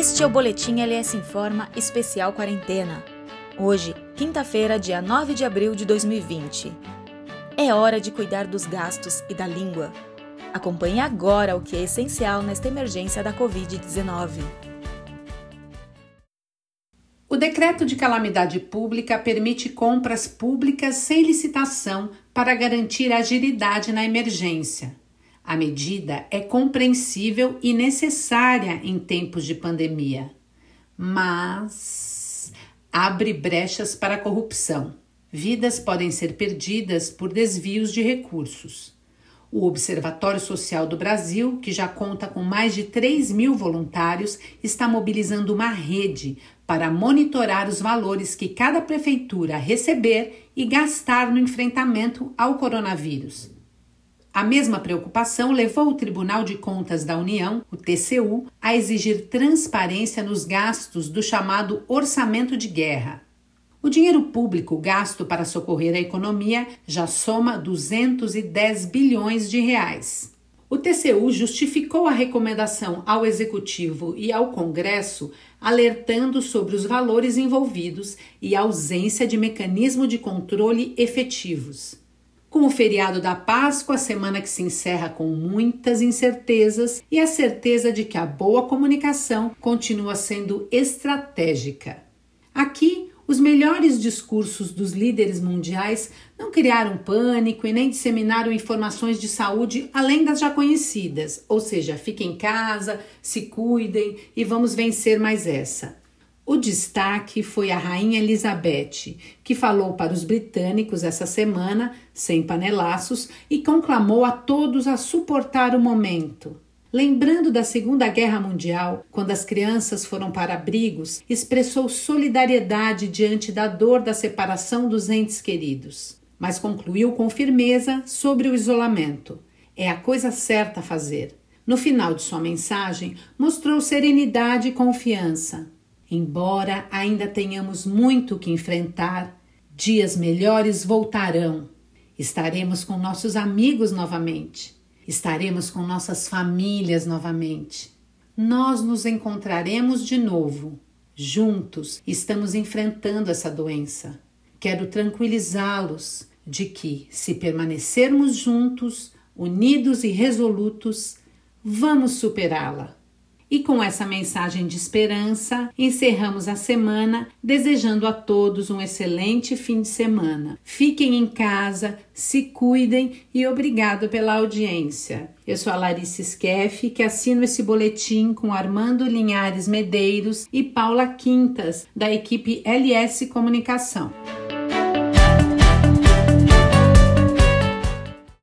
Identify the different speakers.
Speaker 1: Este é o Boletim LS Informa Especial Quarentena. Hoje, quinta-feira, dia 9 de abril de 2020. É hora de cuidar dos gastos e da língua. Acompanhe agora o que é essencial nesta emergência da Covid-19.
Speaker 2: O decreto de calamidade pública permite compras públicas sem licitação para garantir agilidade na emergência. A medida é compreensível e necessária em tempos de pandemia, mas abre brechas para a corrupção. Vidas podem ser perdidas por desvios de recursos. O Observatório Social do Brasil, que já conta com mais de 3 mil voluntários, está mobilizando uma rede para monitorar os valores que cada prefeitura receber e gastar no enfrentamento ao coronavírus. A mesma preocupação levou o Tribunal de Contas da União, o TCU, a exigir transparência nos gastos do chamado orçamento de guerra. O dinheiro público gasto para socorrer a economia já soma 210 bilhões de reais. O TCU justificou a recomendação ao Executivo e ao Congresso, alertando sobre os valores envolvidos e a ausência de mecanismo de controle efetivos. Com o feriado da Páscoa, a semana que se encerra com muitas incertezas e a certeza de que a boa comunicação continua sendo estratégica. Aqui, os melhores discursos dos líderes mundiais não criaram pânico e nem disseminaram informações de saúde além das já conhecidas, ou seja, fiquem em casa, se cuidem e vamos vencer mais essa. O destaque foi a Rainha Elizabeth, que falou para os britânicos essa semana, sem panelaços, e conclamou a todos a suportar o momento. Lembrando da Segunda Guerra Mundial, quando as crianças foram para abrigos, expressou solidariedade diante da dor da separação dos entes queridos, mas concluiu com firmeza sobre o isolamento. É a coisa certa a fazer. No final de sua mensagem, mostrou serenidade e confiança. Embora ainda tenhamos muito que enfrentar, dias melhores voltarão. Estaremos com nossos amigos novamente. Estaremos com nossas famílias novamente. Nós nos encontraremos de novo. Juntos estamos enfrentando essa doença. Quero tranquilizá-los de que, se permanecermos juntos, unidos e resolutos, vamos superá-la. E com essa mensagem de esperança, encerramos a semana desejando a todos um excelente fim de semana. Fiquem em casa, se cuidem e obrigado pela audiência. Eu sou a Larissa Skeff, que assino esse boletim com Armando Linhares Medeiros e Paula Quintas, da equipe LS Comunicação.